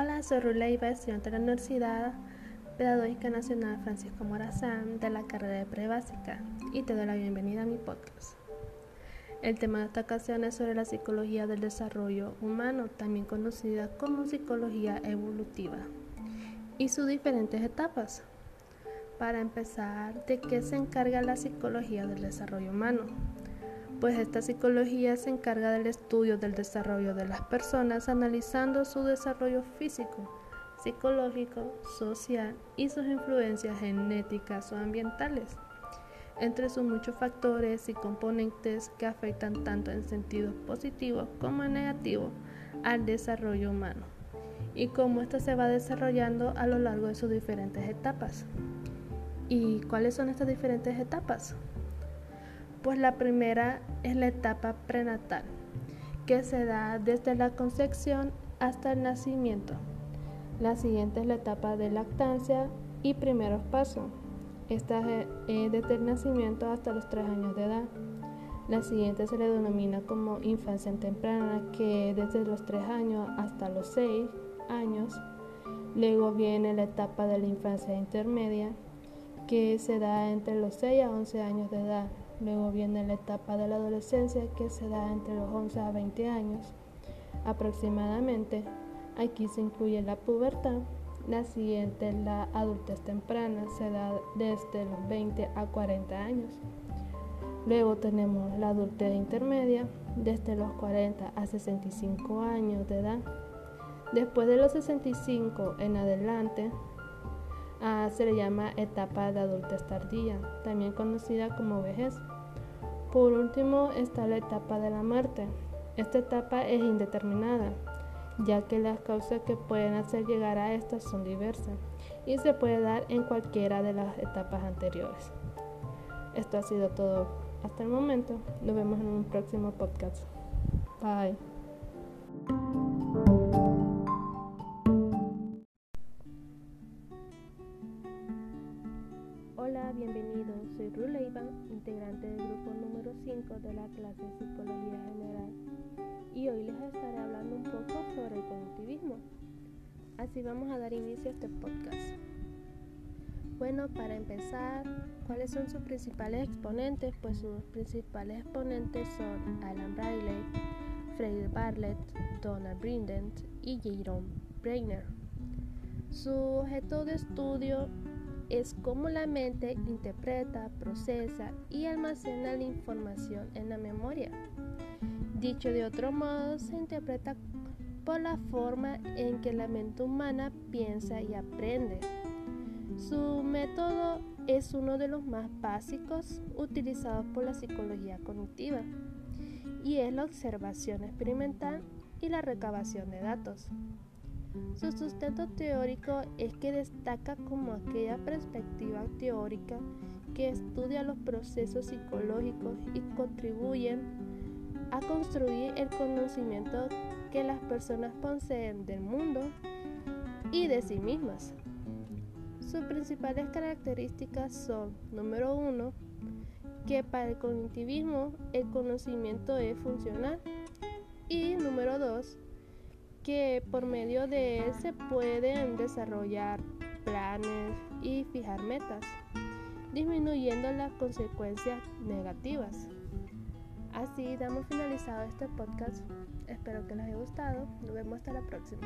Hola, soy Ruleiva, estudiante de la Universidad Pedagógica Nacional Francisco Morazán de la carrera de Prebásica y te doy la bienvenida a mi podcast. El tema de esta ocasión es sobre la psicología del desarrollo humano, también conocida como psicología evolutiva, y sus diferentes etapas. Para empezar, ¿de qué se encarga la psicología del desarrollo humano? Pues esta psicología se encarga del estudio del desarrollo de las personas analizando su desarrollo físico, psicológico, social y sus influencias genéticas o ambientales, entre sus muchos factores y componentes que afectan tanto en sentido positivo como en negativo al desarrollo humano y cómo ésta se va desarrollando a lo largo de sus diferentes etapas. ¿Y cuáles son estas diferentes etapas? Pues la primera es la etapa prenatal, que se da desde la concepción hasta el nacimiento. La siguiente es la etapa de lactancia y primeros pasos. Esta es desde el nacimiento hasta los 3 años de edad. La siguiente se le denomina como infancia temprana, que desde los 3 años hasta los 6 años. Luego viene la etapa de la infancia intermedia, que se da entre los 6 a 11 años de edad. Luego viene la etapa de la adolescencia, que se da entre los 11 a 20 años aproximadamente. Aquí se incluye la pubertad. La siguiente, la adultez temprana, se da desde los 20 a 40 años. Luego tenemos la adultez intermedia, desde los 40 a 65 años de edad. Después de los 65 en adelante, Se le llama etapa de adultez tardía, también conocida como vejez. Por último está la etapa de la muerte. Esta etapa es indeterminada, ya que las causas que pueden hacer llegar a esta son diversas y se puede dar en cualquiera de las etapas anteriores. Esto ha sido todo hasta el momento. Nos vemos en un próximo podcast. Bye. Bienvenidos. Soy Ruleiva, integrante del grupo número 5 de la clase de Psicología General y hoy les estaré hablando un poco sobre el cognitivismo. Así vamos a dar inicio a este podcast. Bueno, para empezar, ¿cuáles son sus principales exponentes? Pues sus principales exponentes son Alan Briley, Freire Bartlett, Donald Brindent y Jerome Breiner. Su objeto de estudio es cómo la mente interpreta, procesa y almacena la información en la memoria. Dicho de otro modo, se interpreta por la forma en que la mente humana piensa y aprende. Su método es uno de los más básicos utilizados por la psicología cognitiva y es la observación experimental y la recabación de datos. Su sustento teórico es que destaca como aquella perspectiva teórica que estudia los procesos psicológicos y contribuyen a construir el conocimiento que las personas poseen del mundo y de sí mismas. Sus principales características son, número uno, que para el cognitivismo el conocimiento es funcional y número dos, que por medio de él se pueden desarrollar planes y fijar metas, disminuyendo las consecuencias negativas. Así damos finalizado este podcast. Espero que les haya gustado. Nos vemos hasta la próxima.